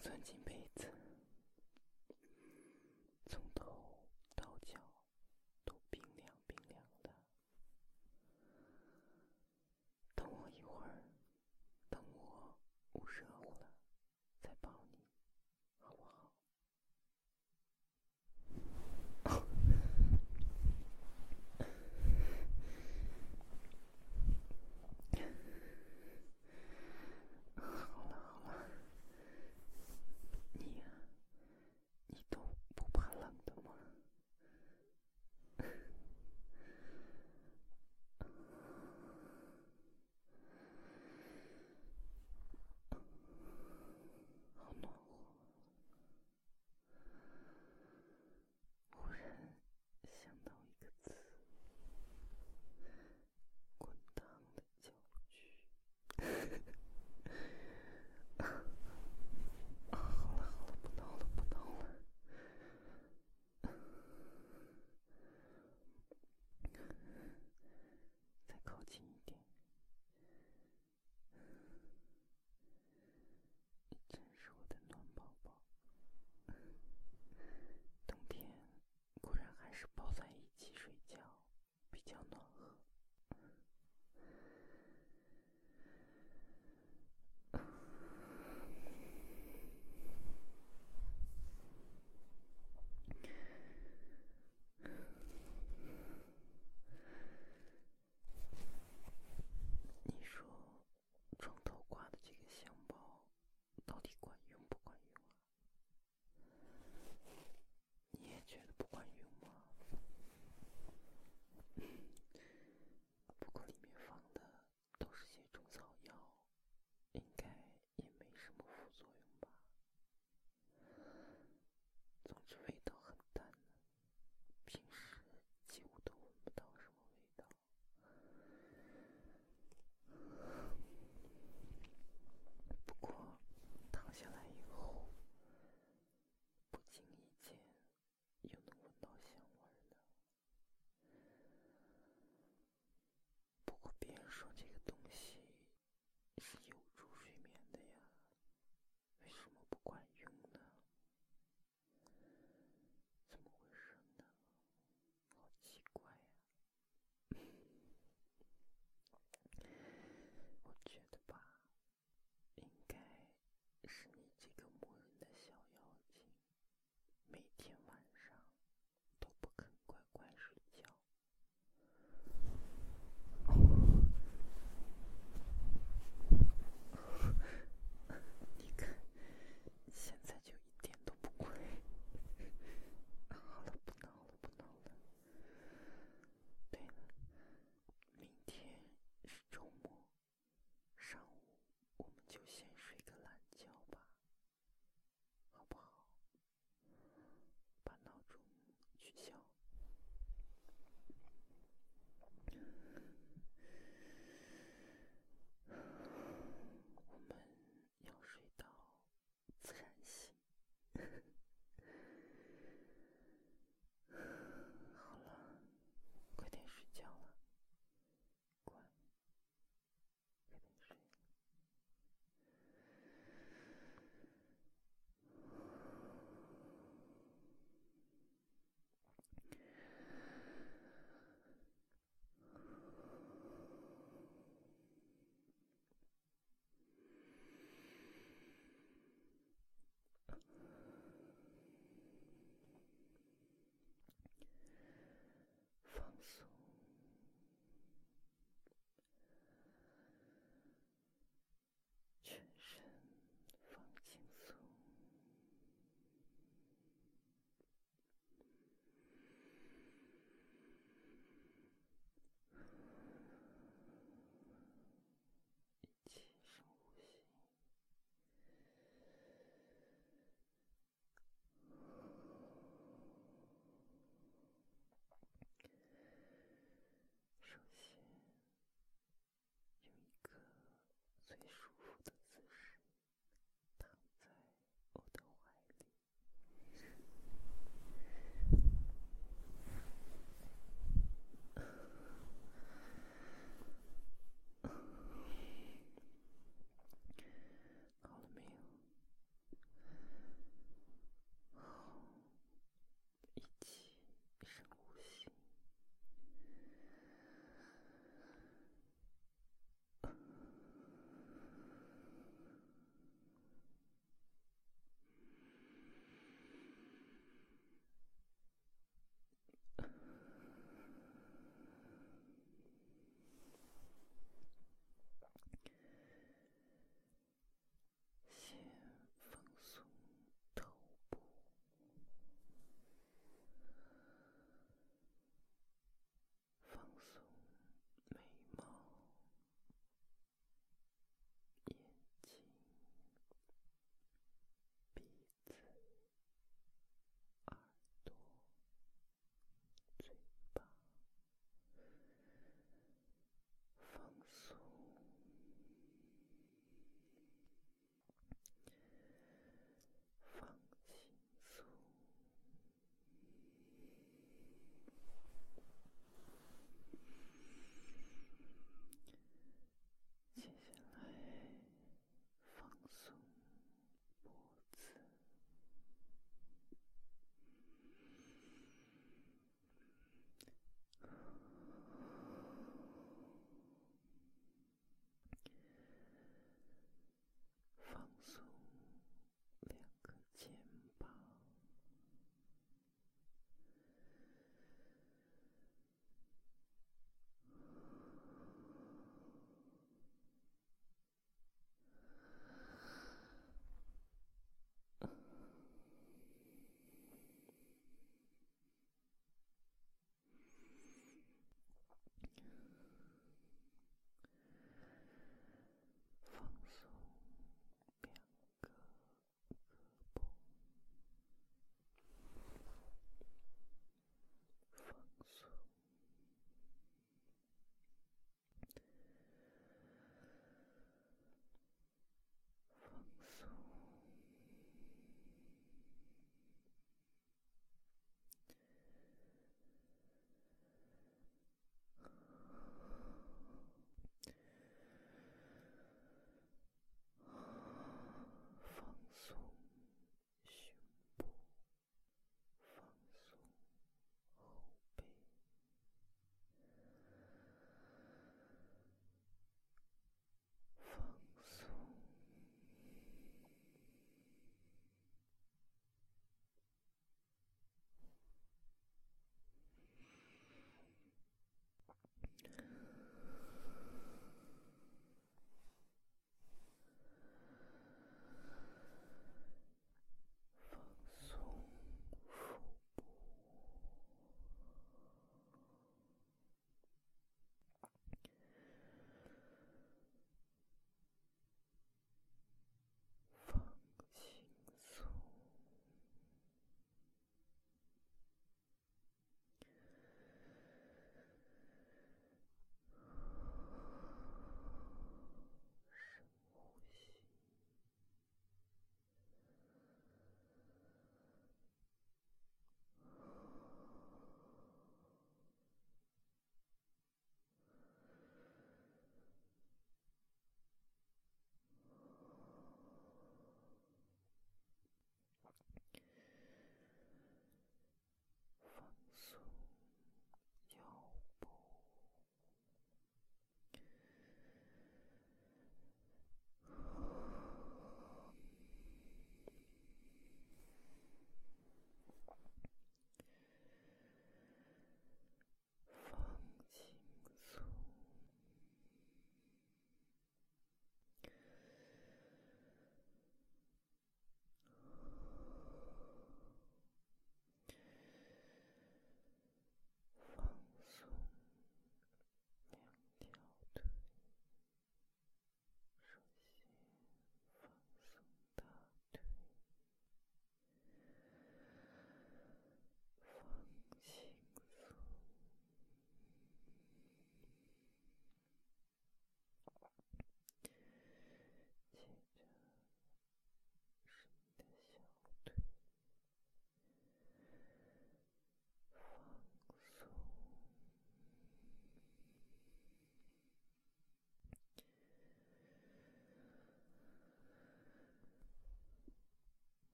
钻进被